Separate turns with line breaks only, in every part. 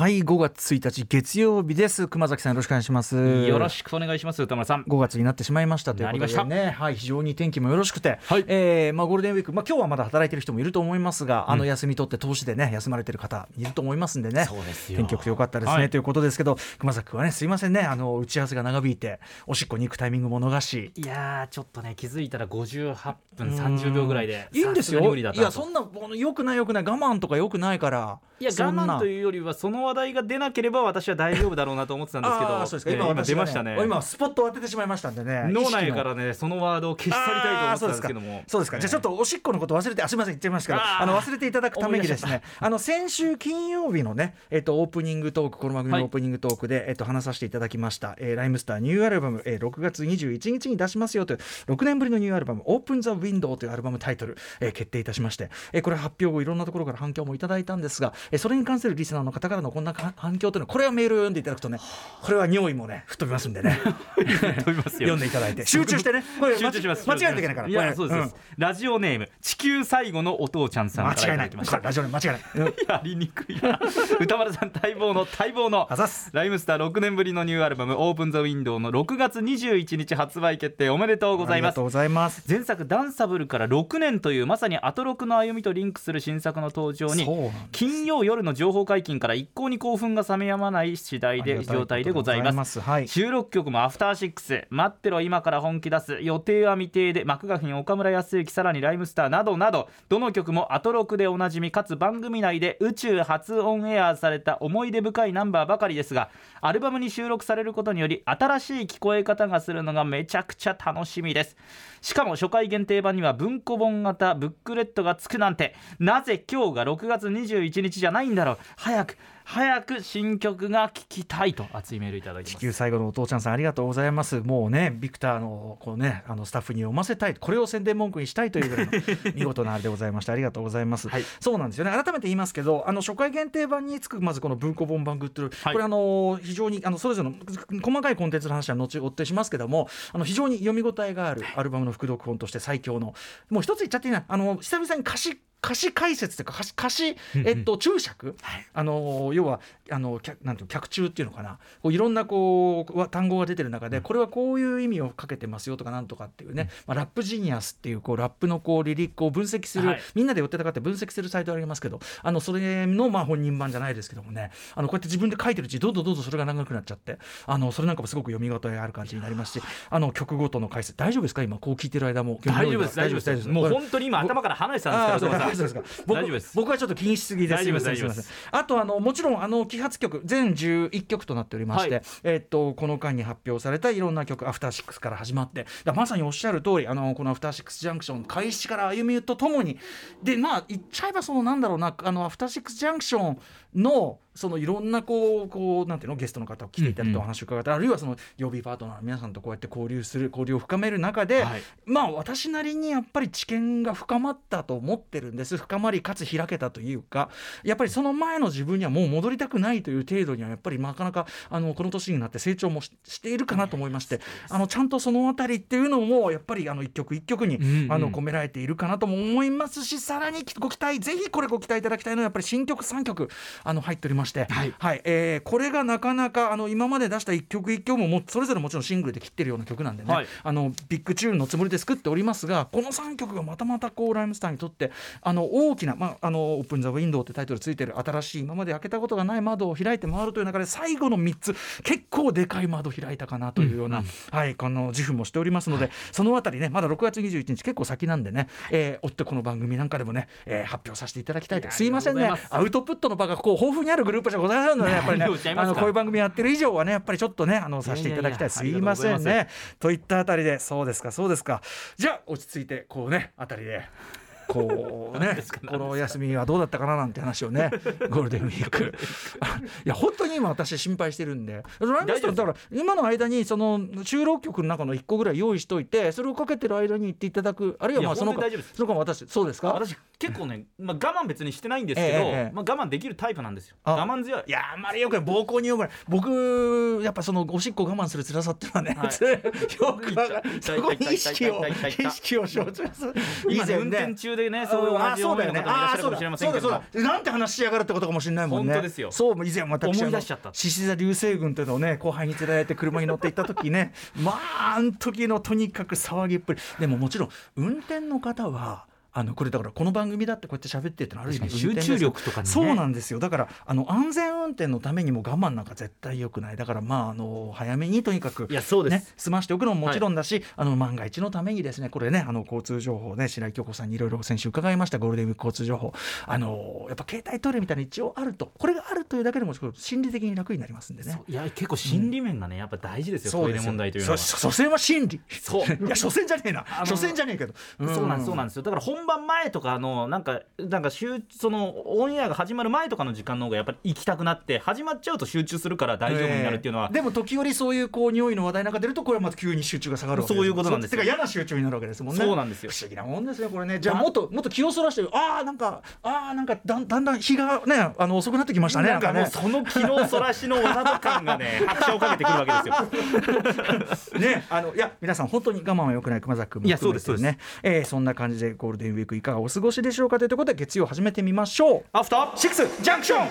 はい5月1日月曜日です。熊崎さんよろしくお願いします。
よろしくお願いします歌丸さん。
5月になってしまいましたということでね。はい非常に天気もよろしくて、はい、えー、まあゴールデンウィーク。まあ今日はまだ働いてる人もいると思いますが、うん、あの休み取って投資でね休まれてる方いると思いますんでね。そうですよ。天気良くてよかったですね、はい、ということですけど熊崎君はねすいませんね。あの打ち合わせが長引いておしっこに行くタイミングも逃し。
いやちょっとね気づいたら58分30秒ぐらいで
いいんですよ。いやそんなよくないよくない。我慢とかよくないから。
いや我慢というよりはその話題が出なければ私は大丈夫だろうなと思ってたんですけど。
すか。今,、今出ましたね。今スポットを当ててしまいましたんでね。
脳内からねそのワードを消し去りたいと思ってたんですけども。
そうですか、じゃあちょっとおしっこのこと忘れてあすみません言っちゃいましたけどあの忘れていただくためにですねあの先週金曜日のねえっ、とオープニングトークこの番組のオープニングトークで、えっ、と話させていただきました、えー、ライムスターニューアルバム、えー、6月21日に出しますよという6年ぶりのニューアルバムオープンザウィンドウというアルバムタイトル、えー、決定いたしまして、えー、これ発表後いろんなところから反響もいただいたんですが、えー、それに関するリスナーの方からのこんな反響というのはこれはメールを読んでいただくとねこれは尿意もね吹っ飛びますんでね。読んでいただいて。集中してね。
これ集中します。
間違えなきゃいけないからいや
そうです、うん、ラジオネーム地球最後のお父ちゃんさん
間違いない。ラジオネーム間違いない。
やりにくいな。歌丸さん待望の待望のライムスター6年ぶりのニューアルバムオープンザウィンドウの6月21日発売決定おめでとうございます。
ございます。
前作ダンサブルから6年というまさにアトロクの歩みとリンクする新作の登場に金曜夜の情報解禁から一向に興奮が冷めやまない次第で状態でございます、はい、収録曲もアフターシックス。待ってろ今から本気出す。予定は未定でマクガフィン岡村康之さらにライムスターなどなど。どの曲もアトロクでおなじみかつ番組内で宇宙初オンエアされた思い出深いナンバーばかりですがアルバムに収録されることにより新しい聞こえ方がするのがめちゃくちゃ楽しみです。しかも初回限定版には文庫本型ブックレットがつくなんて。なぜ今日が6月21日じゃないんだろう。早く早く新曲が聴きたいと熱いメールいただきます。
地球最後のお父ちゃんさんありがとうございます。もうねビクターのこうねあのスタッフに読ませたい。これを宣伝文句にしたいというぐらいの見事なあれでございましたありがとうございます、はい、そうなんですよね。改めて言いますけどあの初回限定版につくまずこの文庫本版グッドル、はい、これあの非常にあのそれぞれの細かいコンテンツの話は後追ってしますけどもあの非常に読み応えがあるアルバムの副読本として最強のもう一つ言っちゃっていいな。あの久々に歌詞歌詞解説というか歌詞歌詞、えっと、注釈、はい、あの要はあのなんていう脚注っていうのかな？こういろんなこう単語が出てる中でこれはこういう意味をかけてますよとかなんとかっていうね、まあ、ラップジニアスっていうこうラップのこうリリックを分析する、はい、みんなで寄ってたかって分析するサイトありますけどあのそれのまあ本人版じゃないですけどもね。あのこうやって自分で書いてるうちどんどんどんどんそれが長くなっちゃってあのそれなんかもすごく読み応えある感じになりますしあの曲ごとの解説。大丈夫ですか？今こう聞いてる間も。
大丈夫です大丈夫ですもう本当に今頭から離れてたんですから
僕僕はちょっと気にしすぎです。すみませんあとあのもちろんあの揮発曲全11曲となっておりまして、はい、えー、っとこの間に発表されたいろんな曲アフターシックスから始まってまさにおっしゃる通りあのこのアフターシックスジャンクション開始から歩みとともにでまあ言っちゃえばそのなんだろうなあのアフターシックスジャンクションのそのいろんなこうこうなんていうのゲストの方を来ていただいてお話を伺って、うんうん、あるいはその曜日パートナーの皆さんとこうやって交流する交流を深める中で、はい、まあ私なりにやっぱり知見が深まったと思ってるんです。深まりかつ開けたというかやっぱりその前の自分にはもう戻りたくないという程度にはやっぱりなかなかあのこの年になって成長もしているかなと思いまして、あのちゃんとその辺りっていうのもやっぱりあの一曲一曲に、うんうん、あの込められているかなとも思いますしさらにご期待ぜひこれご期待いただきたいのはやっぱり新曲3曲あの入っておりまして、はい、はい、えー、これがなかなかあの今まで出した一曲一曲ももそれぞれもちろんシングルで切ってるような曲なんでね、はい、あのビッグチューンのつもりで作っておりますがこの3曲がまたまたこうライムスターにとってあの大きな、まあ、あのオープン・ザ・ウィンドウってタイトルついてる新しい今まで開けたことがない窓を開いて回るという中で最後の3つ結構でかい窓開いたかなというような、うん。うん、はい、この自負もしておりますので、はい、そのあたりねまだ6月21日結構先なんでね、えー、追ってこの番組なんかでもね、えー、発表させていただきたいと。すいませんね。アウトプットの場がこう豊富にあるグループじゃございませんので、ね、やっぱりねあのこういう番組やってる以上はねやっぱりちょっとねあのさせていただきたいす。いませんね。といったあたりでそうですかそうですか。じゃあ落ち着いてこうねあたりでこうねこの休みはどうだったかななんて話をね ゴールデンウィーク。いや本当に今私心配してるんで。だから今の間にその収録曲の中の1個ぐらい用意しといてそれをかけてる間に言っていただく。あるいはまあそのその間私そうですか？
私結構ね、まあ、我慢別にしてないんですけど、ええ、まあ、我慢できるタイプなんですよ。我慢強い。
いやあんまりよくない。暴行によくない。僕やっぱそのおしっこ我慢する辛さっていうのはね、はい、よくそこに意識を意識を象徴する
今ね運転中でねそういう同じ思いの方もいらっしゃるかもしれませんけど
なんて話しやがるってことかもしれないもんね。
本当ですよ。
そう以前私
思い出しちゃった
獅子座流星群というのをね後輩に連れられて車に乗って行った時ね。まああの時のとにかく騒ぎっぷり。でももちろん運転の方はあのこれだからこの番組だってこうやって喋ってってのある意味
集中力とか、ね、
そうなんですよ。だからあの安全運転のためにも我慢なんか絶対よくない。だからまああの早めにとにかく、
ね、
済ましておくのももちろんだし、はい、あの万が一のためにですねこれねあの交通情報ね白井京子さんにいろいろ先週伺いましたゴールデンウィーク交通情報。あのやっぱ携帯トイレみたいな一応あると。これがあるというだけでも心理的に楽になりますんでね。
いや結構心理面がね、うん、やっぱ大事ですよトイレ問題というのは。
所詮は心理。そう。いや所詮じゃねえな。所詮じゃねえけど、
うん、そうなんそうなんですよ。だから本番前とかのなんかなんか集そのオンエアが始まる前とかの時間の方がやっぱり行きたくなって始まっちゃうと集中するから大丈夫になるっていうのは、
えー、でも時折そういうこう匂いの話題なんか出るとこれはまた急に集中が下がるわけ
ですそういうことなんです
よ。嫌な集中になるわけですもんね。
そうなんですよ。
不思議なもんですよこれね。じゃあもっともっと気をそらしてああなんかああなんかだんだんだん日がねあの遅くなってきましたね。
なんかもうその気のそらしのわざと感がね 拍車をかけてくるわけですよ。
ねあのいや皆さん本当に我慢はよくない熊崎君も含めてね。えー、そんな感じでゴールデンウィークいかがお過ごしでしょうかというところで月曜始めてみましょう。
アフター
シックスジャンクション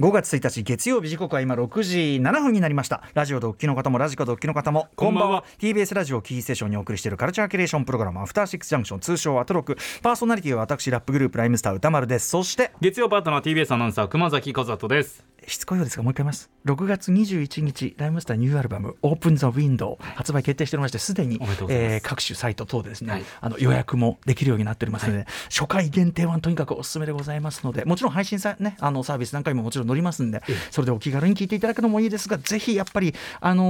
5月1日月曜日時刻は今6時7分になりました。ラジオドッキの方もラジコドッキの方もこんばんは。TBS ラジオキーステーションにお送りしているカルチャーキュレーションプログラムアフターシックスジャンクション通称アトロク。パーソナリティは私ラップグループライムスター歌丸です。そして
月曜パートナー TBS アナウンサー熊崎和人です
しつこいようですがもう一回言います。6月21日ライムスターニューアルバム「オープン・ザ・ウィンドウ」発売決定しておりましてすでに、えー、各種サイト等でですね、はい、あの予約もできるようになっておりますので、はい、初回限定はとにかくおすすめでございますのでもちろん配信さ、ね、あのサービス何回ももちろん載りますんでそれでお気軽に聞いていただくのもいいですがぜひやっぱりあの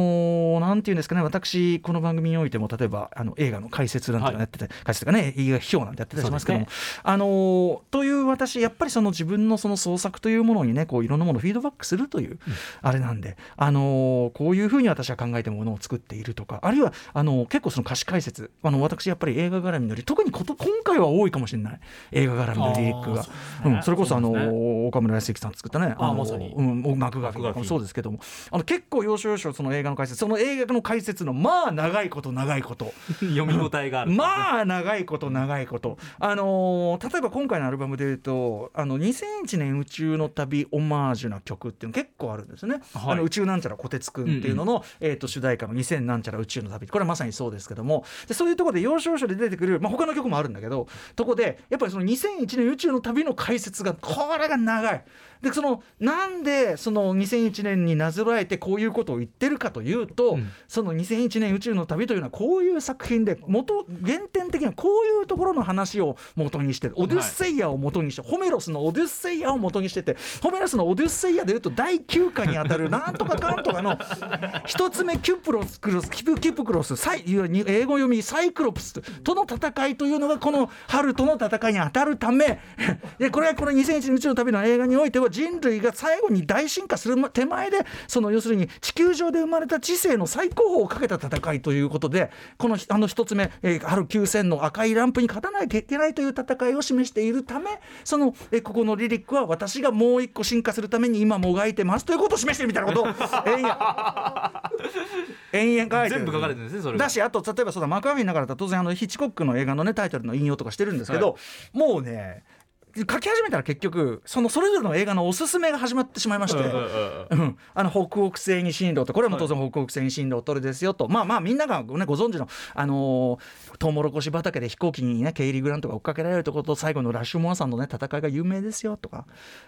ー、なんていうんですかね私この番組においても例えばあの映画の解説なんてやってて、はい、解説とかね映画批評なんてやってたりしますけども、ね、あのー、という私やっぱりその自分のその創作というものにねこういろんなものをフィードバックするというあれなんで、あのこういうふうに私は考えてものを作っているとかあるいはあの結構その歌詞解説あの私やっぱり映画絡みのり特にこと今回は多いかもしれない。映画絡みのリリックが。そ,、うん、それこそあの、ね、岡村康之さん作ったね
あまさに、
うん、幕がそうですけども。あの結構要所要所その映画の解説その映画の解説のまあ長いこと長いこと。
読み応えがある、
まあ長いこと長いこと。あの例えば今回のアルバムでいうとあの2001年宇宙の旅オマージュな曲っていうの結構あるんですね、はい、あの宇宙なんちゃらこてつくんっていうのの、うんうん、えー、と主題歌の2000なんちゃら宇宙の旅。これはまさにそうですけども。でそういうところで要所要所で出てくる、まあ、他の曲もあるんだけどとこでやっぱりその2001年宇宙の旅の解説がこれが長い。でそのなんでその2001年になぞらえてこういうことを言ってるかというと、うん、その2001年宇宙の旅というのはこういう作品で元原点的にはこういうところの話を元にしてる。オデュッセイヤを元にして、はい、ホメロスのオデュッセイヤを元にしててホメロスのオデュッセイヤでいうと第9巻にあたる なんとかかんとかの一つ目キュプロスクロスキュプクロスサイ英語読みサイクロプスとの戦いというのがこの春との戦いに当たるため。でこれはこの2001年宇宙の旅の映画においては人類が最後に大進化する手前でその要するに地球上で生まれた知性の最高峰をかけた戦いということでこのあの一つ目、えー、ある9000の赤いランプに勝たなきゃいけないという戦いを示しているためその、えー、ここのリリックは私がもう一個進化するために今もがいてますということを示してるみたいなことを延々延々書いて
る全部書かれてるんですねそれ。
だしあと例えばそうだマクアフィンながら当然あのヒッチコックの映画のねタイトルの引用とかしてるんですけど、はい、もうね書き始めたら結局そのそれぞれの映画のおすすめが始まってしまいまして、うん、あの北北西に進路とこれも当然北北西に進路を取るですよと、まあまあみんなが、ね、ご存知の、あのー、トウモロコシ畑で飛行機にねケイリー・グラントが追っかけられるところと最後のラッシュモアさんのね戦いが有名ですよとか。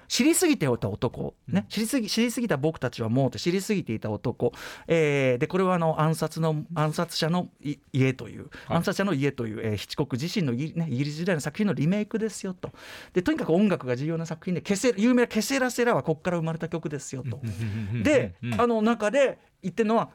知りすぎていた男、ね、知りすぎ知りすぎた僕たちはもうって知りすぎていた男、えー、でこれはあの暗殺の暗殺者の家という、暗殺者の家という、えー、ヒチコック自身のイ,、ね、イギリス時代の作品のリメイクですよと。でとにかく音楽が重要な作品でケセ有名な「ケセラセラ」はここから生まれた曲ですよと。であの中で言ってるのは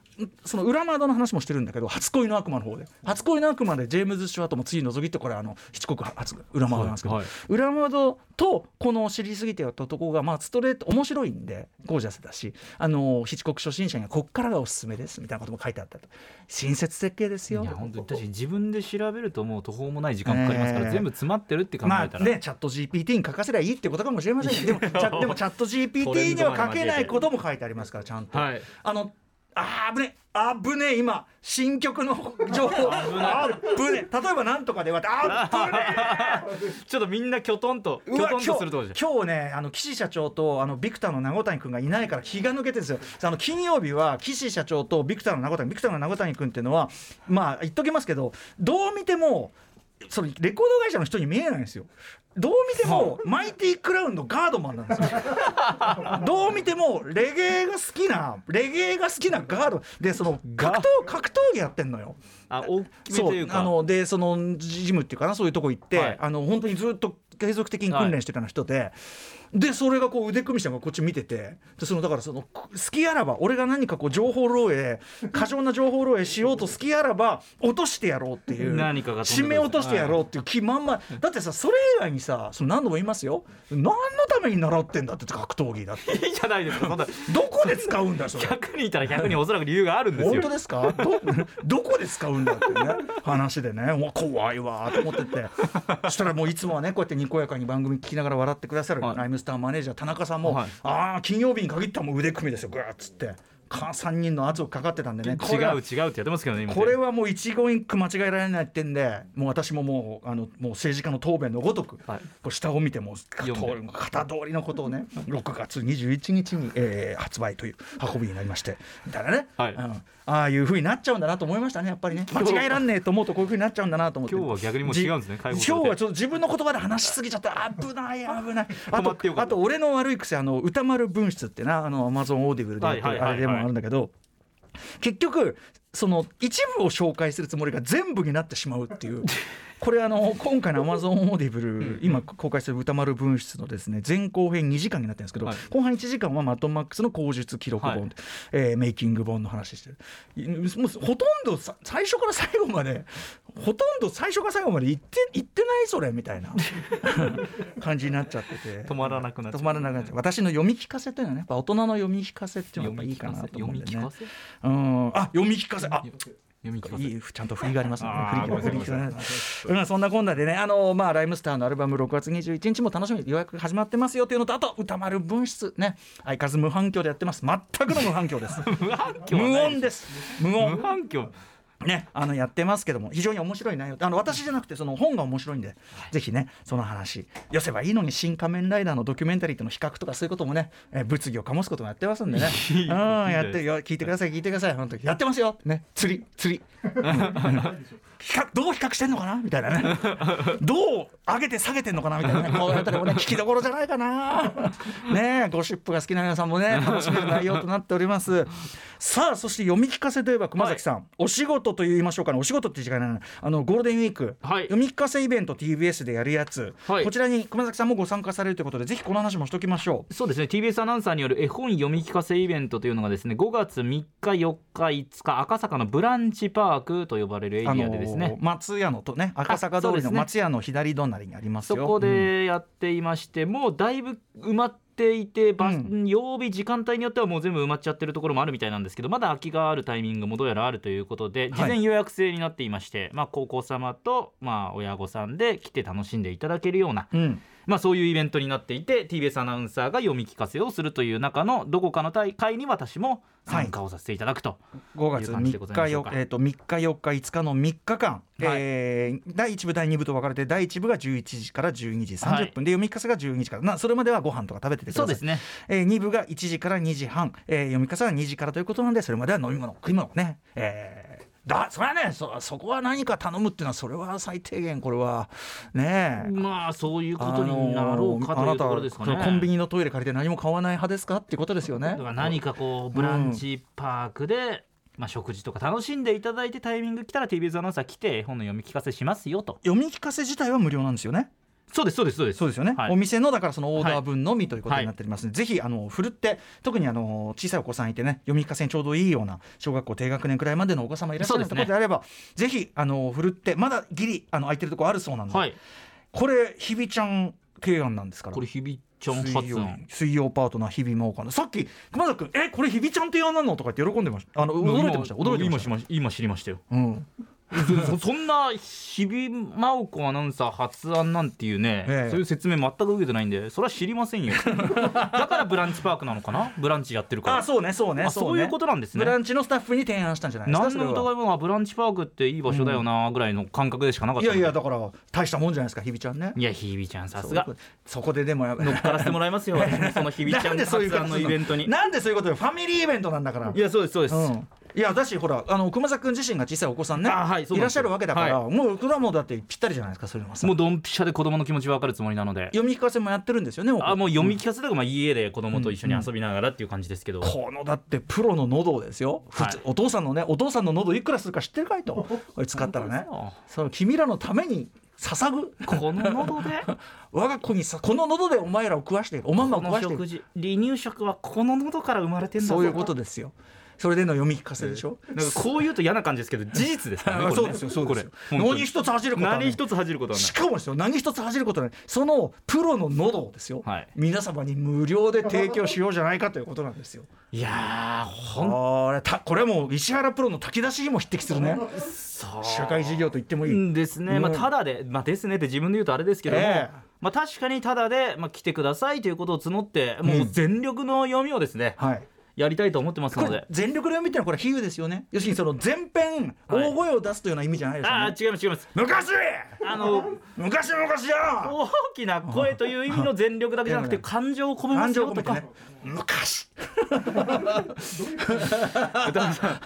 その裏窓の話もしてるんだけど初恋の悪魔の方で。初恋の悪魔でジェームズ・シュワートも次覗きってこれあの七国初裏窓なんですけど、はいはい、裏窓とこの知りすぎてやったところがまあストレート面白いんでゴージャスだしあの七国初心者にはこっからがおすすめですみたいなことも書いてあったと。親切設計ですよ。いや
本当に自分で調べるともう途方もない時間かかりますから、えー、全部詰まってるって考えたら、まあ
ね、チャット GPT に書かせりゃいいってことかもしれませんでもでもチャット GPT には書けないことも書いてありますからちゃんと、はい、あのあぶねあぶね今新曲の情報。あぶね例えばなんとかで言われてあ
ぶね ちょっとみんなきょとんときょとんとすると
今日ねあの岸社長とあのビクターの名古谷君がいないから気が抜けてるんですよ。あの金曜日は岸社長とビクターの名古谷ビクターの名古谷君っていうのはまあ言っときますけどどう見てもそのレコード会社の人に見えないんですよ。どう見てもマイティクラウンのガードマンなんですよ。どう見てもレゲエが好きなレゲエが好きなガードでその格闘格闘技やってんのよ。
あ大きめというか
あのでそのジムっていうかなそういうとこ行って、はい、あの本当にずっと継続的に訓練してた人で。はいでそれがこう腕組みしてこっち見ててでそのだからその好きあらば俺が何かこう情報漏洩過剰な情報漏洩しようと好きあらば落としてやろうっていう
何かが
締め落としてやろうっていう気満々、だってさそれ以外にさその何度も言いますよ。何のために習ってんだって格闘技だって。
いいじゃないですか
どこで使うんだそれ。
100人いたら100人おそらく理由があるんですよ。
本当ですか？どどこで使うんだってね話でね。わ怖いわと思ってて。そしたらもういつもはねこうやってにこやかに番組聞きながら笑ってくださる、ライムスターマネージャー田中さんも、はい、ああ金曜日に限ったもう腕組みですよぐーっつって。3人の圧をかかってたんでね。
違う。違うってやってますけどね
これはもう一言一句間違えられないってんでもう私ももうあのもう政治家の答弁のごとく、はい、こう下を見ても型通りのことをね6月21日に、えー、発売という運びになりましてみたいなね、はい、うん、ああいうふうになっちゃうんだなと思いましたねやっぱりね。間違えらんねえと思うとこういうふうになっちゃうんだなと思って。
今日は逆にもう違うんですね
今日はちょっと自分の言葉で話しすぎちゃって危ない危ない。あとあと俺の悪い癖あの宇多丸分室ってなあのアマゾンオーディブルであれでもあるんだけど、結局その一部を紹介するつもりが全部になってしまうっていう これあの今回のアマゾンオーディブル今公開する宇多丸分室のですね前後編2時間になってるんですけど、はい、後半1時間はマッドマックスの口述記録本、はい、えー、メイキング本の話してる。もうほとんど最初から最後までほとんど最初から最後まで言って言ってないそれみたいな 感じになっちゃってて。
止まらなくなっちゃ
止まらなくなっちゃう。私の読み聞かせというのはねやっぱ大人の読み聞かせっていうのがいいかなと思うんでね。うん。あ読み聞かせ。あ読み聞かせいい ちゃんと振りがありますね。うん、そんなこんなでね、あのまあライムスターのアルバム6月21日も楽しみ予約始まってますよというのとあと歌丸分室ね、相変わらず無反響でやってます。全くの無反響です。
無反響
無音です。無音。
無反響。
ね、あのやってますけども非常に面白い内容。あの私じゃなくてその本が面白いんで、はい、ぜひねその話寄せばいいのに「新仮面ライダー」のドキュメンタリーとの比較とかそういうこともね、え物議を醸すこともやってますんでね。うんやって聞いてください聞いてください。本当にやってますよ。ね。釣り釣り どう比較してんのかな？みたいなね。どう上げて下げてんのかな？みたいなね。この辺りもね 聞きどころじゃないかな。ねゴシップが好きな皆さんもね楽しめる内容となっております。さあそして読み聞かせといえば熊崎さん、はい、お仕事と言いましょうかね。お仕事って時間ないあのゴールデンウィーク、はい、読み聞かせイベント TBS でやるやつ、はい、こちらに熊崎さんもご参加されるということでぜひこの話もしときましょ
う。そうですね。TBS アナウンサーによる絵本読み聞かせイベントというのがですね5月3日4日5日赤坂のブランチパークと呼ばれるエリアでですね、
松屋のとね赤坂通りの松屋の左隣にあります
そこでやっていまして、うん、もうだいぶ埋まっていて、うん、曜日時間帯によってはもう全部埋まっちゃってるところもあるみたいなんですけどまだ空きがあるタイミングもどうやらあるということで事前予約制になっていまして、はい、まあ、高校様と、まあ、親御さんで来て楽しんでいただけるような、うんまあ、そういうイベントになっていて TBS アナウンサーが読み聞かせをするという中のどこかの大会に私も参加をさせていただくと、はい、5
月3日4日、えー、と3日4日5日の3日間、はい、えー、第1部第2部と分かれて第1部が11時から12時30分、はい、で読み聞かせが12時から。なそれまではご飯とか食べててください。
そうですね、
えー、2部が1時から2時半、えー、読み聞かせは2時からということなんでそれまでは飲み物食い物ね、えーだそれはねそそこは何か頼むっていうのはそれは最低限これはね
まあそういうことになろうかというところですかね。
コンビニのトイレ借りて何も買わない派ですか？っていうことですよね。だ
から何かこうブランチパークで、まあ、食事とか楽しんでいただいてタイミング来たら TBS アナウンサー来て本の読み聞かせしますよと。
読み聞かせ自体は無料なんですよね
そうですそうですそうです。
そうですよね、はい、お店のだからそのオーダー分のみということになっております。ので、はい、ぜひあのふるって特にあの小さいお子さんいてね読み聞かせにちょうどいいような小学校低学年くらいまでのお子様いらっしゃるところであれば、ね、ぜひあのふるってまだギリあの空いてるところあるそうなので、はい、これひびちゃん提案なんですから。
これ日々ちゃん発案。
水曜パートナー日々真央かなさっき熊崎君えこれ日々ちゃん提案なの？とかって喜んでました。あの驚いてました。驚いてました。
今知りましたよ、うん、そ そんな日々真央子アナウンサー発案なんていうね、ええ、そういう説明全く受けてないんでそれは知りませんよ。だからブランチパークなのかな？ブランチやってるから。
あそうねそうね
そういうことなんですね。
ブランチのスタッフに提案したんじゃないですか？
何の疑いもブランチパークっていい場所だよなぐらいの感覚でしかなかった、
うん、いやいやだから大したもんじゃないですか日々ちゃんね。
いや日々ちゃんさすが。
そこででも
乗っからせてもらいますよ。その日々ちゃん発案のイベントに。
なんでそういうこと？よファミリーイベントなんだから。
いやそうですそうです、
うんいやだしほらあの熊崎君自身が小さいお子さんね、はい、いらっしゃるわけだから、はい、もう果物だってぴったりじゃないですかそういうの
もうドンピシャで子供の気持ち分かるつもりなので。
読み聞かせもやってるんですよね
あもう読み聞かせとか、まあ、家で子供と一緒に遊びながらっていう感じですけど、うん。
うん、このだってプロの喉ですよ、はい、お父さんのねお父さんの喉いくらするか知ってるかいと。使ったらね。その君らのために捧ぐ。
この喉で？
我が子にさこの喉でお前らを食わしておまんま食わして。
離乳食はこの喉から生まれてんだ
そういうことですよそれでの読み聞かせでしょ、
なんかこう言うと嫌な感じですけど事実ですからね
そうですよそうですよ。何一つ恥じることは
何一つ恥じることはない。
しかもですよ何一つ恥じることはない。そのプロの喉をですよ、はい、皆様に無料で提供しようじゃないかということなんですよ。
いや
ほんこれも石原プロの炊き出しにも匹敵するね。社会事業と言ってもいい。
ですね、まあただでまあですねって自分で言うとあれですけども、えーまあ、確かにただで、まあ、来てくださいということを募ってもう全力の読みをですね、うんはい、やりたいと思ってますので。
全力で読みってのはこれ比喩ですよね。要するにその全編大声を出すというような意味じゃないですよね、
はい、あ違います違います。
昔
あの
昔昔や
大きな声という意味の全力だけじゃなくて 感情を込めますよとか、ね、
昔。
宇多さん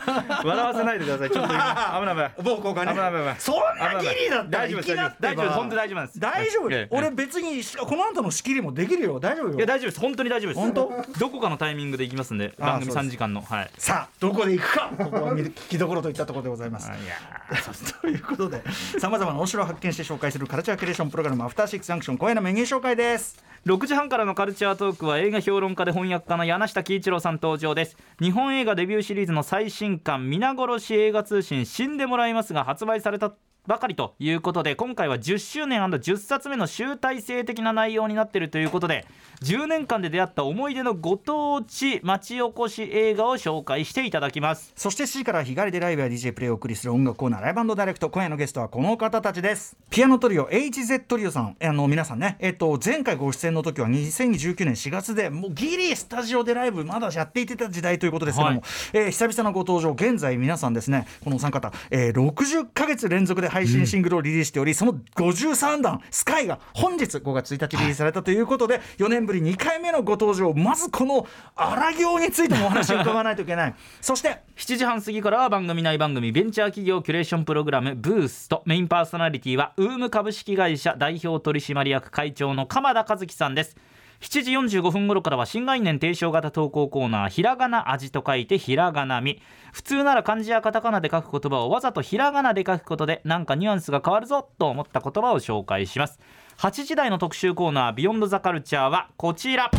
笑わせないでください。ちょっと今。危ない危ない。
暴行がね。危ない危ない。そんなギリだった
大丈夫です。大丈夫本当大丈夫。です。
大丈夫。俺別にこの後の仕切りもできるよ。大丈夫よ。
いや大丈夫です。本当に大丈夫です。
本当？
どこかのタイミングで行きますんで番組3時間の。はい。
さあどこで行くか。ここは聞きどころといったところでございます。いや ということでさまざまな面白を発見して紹介するカルチャーキュレーションプログラムアフターシックスジャンクション今夜のメニュー紹介です。
6時半からのカルチャートークは映画評論家で翻訳家の柳下毅一郎さん登場です。日本映画レビューシリーズの最新刊皆殺し映画通信死んでもらいますが発売されたばかりということで今回は10周年 &10 冊目の集大成的な内容になっているということで10年間で出会った思い出のご当地町おこし映画を紹介していただきます。
そして C から日帰りでライブや DJ プレイをお送りする音楽コーナーライブダイレクト今夜のゲストはこの方たちです。ピアノトリオ HZ トリオさん。あの皆さんねえっと前回ご出演の時は2019年4月でもうギリスタジオでライブまだやっていてた時代ということですけども、はい、えー、久々のご登場現在皆さんですねこのお三方、えー、60か月連続で配信シングルをリリースしており、うん、その53弾「スカイが本日5月1日リリースされたということで、はい、4年ぶり2回目のご登場まずこの荒行についてもお話を伺わないといけない。そして
7時半過ぎからは番組内番組ベンチャー企業キュレーションプログラムブースト。メインパーソナリティはウーム株式会社代表取締役会長の鎌田和樹さんです7時45分頃からは新概念提唱型投稿コーナーひらがな味と書いてひらがなみ。普通なら漢字やカタカナで書く言葉をわざとひらがなで書くことでなんかニュアンスが変わるぞと思った言葉を紹介します。8時台の特集コーナービヨンドザカルチャーはこちら。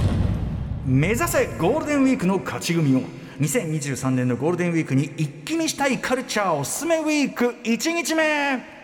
目指せゴールデンウィークの勝ち組を。2023年のゴールデンウィークに一気見したいカルチャーおすすめウィーク1日目。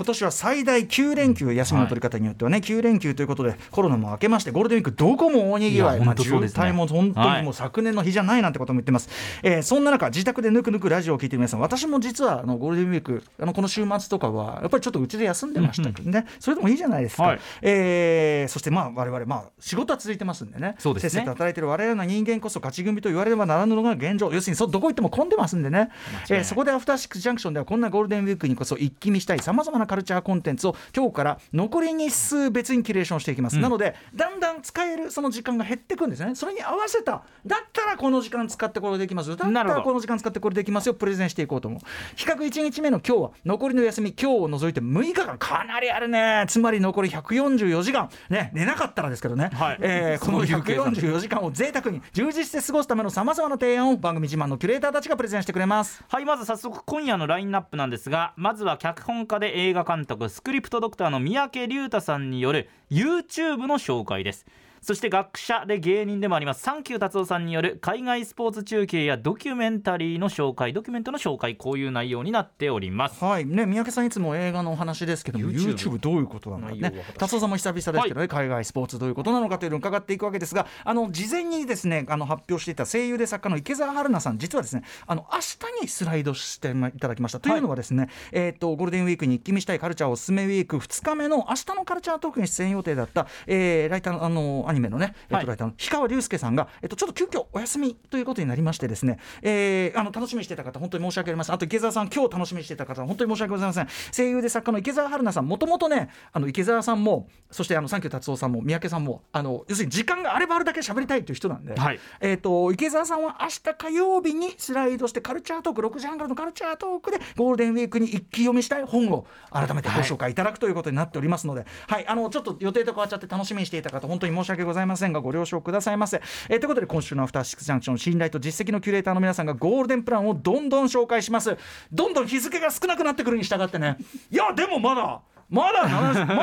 今年は最大9連休休みの取り方によってはね、はい、9連休ということでコロナも明けましてゴールデンウィークどこも大にぎわい、まあ、渋滞も本当にもう昨年の日じゃないなんてことも言ってます、はい、えー、そんな中自宅でぬくぬくラジオを聞いて皆さん私も実はあのゴールデンウィークあのこの週末とかはやっぱりちょっとうちで休んでましたけどね、うん。うん、それでもいいじゃないですか、はい、えー、そしてまあ我々まあ仕事は続いてますんでね。
そうですね。
せっせと働いてる我々の人間こそ勝ち組と言われればならぬのが現状。要するにそどこ行っても混んでますんでね、えー、そこでアフターシックスジャンクションではこんなゴールデンウィークにこそ一気見したいさまざまなカルチャーコンテンツツを今日から残り日数別にキュレーションしていきます、うん、なのでだんだん使えるその時間が減っていくんですね。それに合わせた。だったらこの時間使ってこれできますよ。だったらこの時間使ってこれできますよ。プレゼンしていこうと思う。比較1日目の今日は残りの休み。今日を除いて6日間。かなりあるね。つまり残り144時間。ね。寝なかったらですけどね、はい、えー、この144時間を贅沢に充実して過ごすためのさまざまな提案を番組自慢のキュレーターたちがプレゼンしてくれます。
はい。まず早速今夜のラインナップなんですがまずは脚本家で映映画監督スクリプトドクターの三宅龍太さんによる YouTube の紹介です。そして学者で芸人でもあります。サンキュー達夫さんによる海外スポーツ中継やドキュメンタリーの紹介ドキュメントの紹介こういう内容になっております。
はい。ね三宅さんいつも映画のお話ですけども YouTube, YouTube どういうことなのかね。達夫さんも久々ですけどね、はい、海外スポーツどういうことなのかというのを伺っていくわけですがあの事前にですねあの発表していた声優で作家の池澤春菜さん実はですねあの明日にスライドしていただきました、というのはですね、えーと、ゴールデンウィークに一気見したいカルチャーおすすめウィーク2日目の明日のカルチャートークに出演予定だった、えー、ライターのあのアニメのね、えーとライターの氷川隆介さんが、えーと、ちょっと急遽お休みということになりましてですね、えー、あの楽しみにしてた方本当に申し訳ありません。あと池澤さん今日楽しみにしてた方本当に申し訳ございません。声優で作家の池澤春菜さんもともとねあの池澤さんもそしてあのサンキュー達夫さんも三宅さんもあの要するに時間があればあるだけ喋りたいという人なんで、はい、えーと、池澤さんは明日火曜日にスライドしてカルチャートーク6時半からのカルチャートークでゴールデンウィークに一気読みしたい本を改めてご紹介いただくということになっておりますので、はい、はい、あのちょっと予定と変わっちゃって楽しみにしていた方本当に申し訳ございませんがご了承くださいませ。えー、ということで今週のアフターシックスジャンクション信頼と実績のキュレーターの皆さんがゴールデンプランをどんどん紹介しますどんどん日付が少なくなってくるに従ってねいやでもまだまだまだま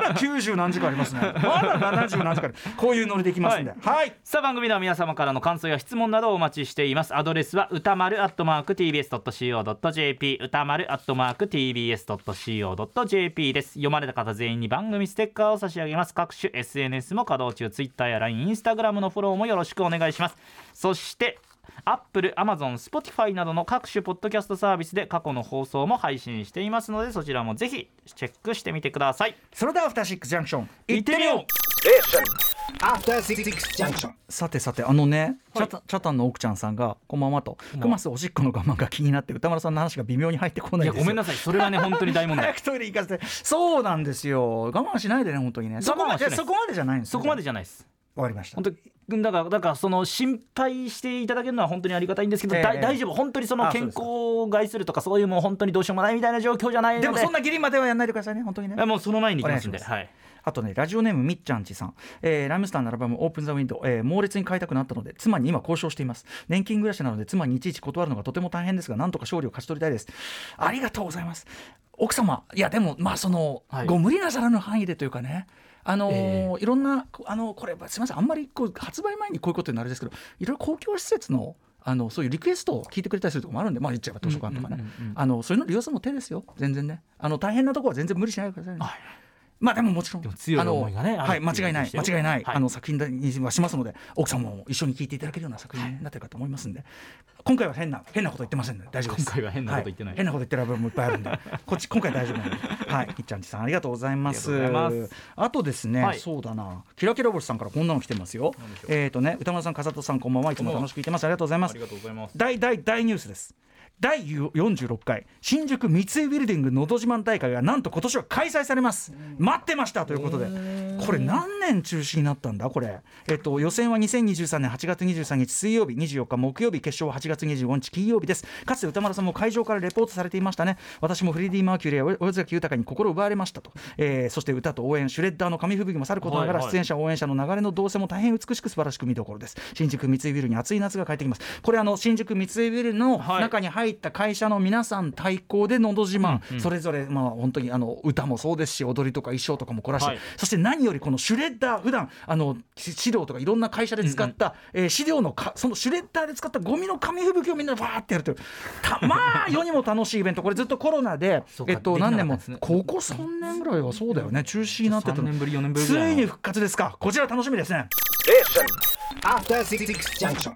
だ90何時間ありますね。まだ70何時間こういうノリでいきますんで、はい、はい、
さあ番組では皆様からの感想や質問などをお待ちしています。アドレスは歌丸アットマーク TBS.CO.JP 歌丸アットマーク TBS.CO.JP です。読まれた方全員に番組ステッカーを差し上げます。各種 SNS も稼働中。Twitter や LINE、Instagram のフォローもよろしくお願いします。そしてアップル、アマゾン、スポティファイなどの各種ポッドキャストサービスで過去の放送も配信していますのでそちらもぜひチェックしてみてください。
それではアフターシックスジャンクション行ってみよう。アフターシックスジャンクションさてさてあのね、はい、チャチャタンの奥ちゃんさんがこんばんはとクマスおしっこの我慢が気になって宇多丸さんの話が微妙に入ってこない
ごめんなさい。それはね本当に大問題。
早くトイレ行かせて。そうなんですよ。我慢しないでね本当にね。そこまでそこまでじゃないんです、
そこまでじゃないです。
わかりました。
本当だからだからその心配していただけるのは本当にありがたいんですけど、えー、大丈夫本当にその健康を害するとかそういうもう本当にどうしようもないみたいな状況じゃないの
で。でもそんなギリまではやんないでくださいね本当にね。
もうその前に行きますんではい。
あとね、ラジオネームみっちゃんちさん、えー、ライムスターのアルバム、オープン・ザ・ウィンドウ、えー、猛烈に買いたくなったので、妻に今交渉しています。年金暮らしなので、妻にいちいち断るのがとても大変ですが、なんとか勝利を勝ち取りたいです。ありがとうございます。奥様、いや、でも、まあ、その、はい、ご無理なさらぬ範囲でというかね、あのーえー、いろんなあのこれすみませんあんまりこう発売前にこういうことになるんですけどいろいろ公共施設のあのそういうリクエストを聞いてくれたりするところもあるんで、まあ、言っちゃえば図書館とかね、あのそういうの利用するの手ですよ、全然ね、あの大変なところは全然無理しないでくださいね。はいまあでももちろん
強い思いがね
はい間違いない間違いない、はい、あの作品にはしますので奥さんも一緒に聞いていただけるような作品になってるかと思い。ますんで、今回は変な変なこと言ってませんので大丈夫です。
今回は変なこと言ってない、はい、
変なこと言ってる部分もいっぱいあるんで こっち今回大丈夫なので。はい。きっちゃんちさんありがとうございます。あとですね、はい、そうだな。キラキラ星さんからこんなの来てますよ。えっ、ー、とね歌丸さん風戸さんこんばんは。いつも楽しく聞いてます。ありがとうございます。ありがとうございます。大大大ニュースです第46回新宿三井ビルディングのど自慢大会がなんと今年は開催されます、待ってました。ということで。これ何年中止になったんだ？これ、えっと、予選は2023年8月23日水曜日24日木曜日決勝は8月25日金曜日です。かつて歌丸さんも会場からレポートされていましたね。私もフレディ・マーキュリーや小崎豊に心奪われましたと、えー、そして歌と応援シュレッダーの紙吹雪もさることながら、出演者応援者の流れの動線も大変美しく素晴らしく見どころです新宿三井ビルに暑い。夏が帰ってきますこれあの新宿三井ビルの中に入った会社の皆さん対抗で「のど自慢」うんうん、それぞれまあ本当にあの歌もそうですし踊りとか衣装とかも凝らして、はい、そして何よりこのシュレッダー普段あの資料とかいろんな会社で使った、うんうん、えー、資料のかそのシュレッダーで使ったゴミの紙吹雪をみんなバーってやるというた まあ世にも楽しいイベント。これずっとコロナでえっと何年も、ここ3年ぐらいはそうだよね。中止になってた
年ぶり4年ぶり
ついに復活ですか。こちら楽しみですね。After 66 junction.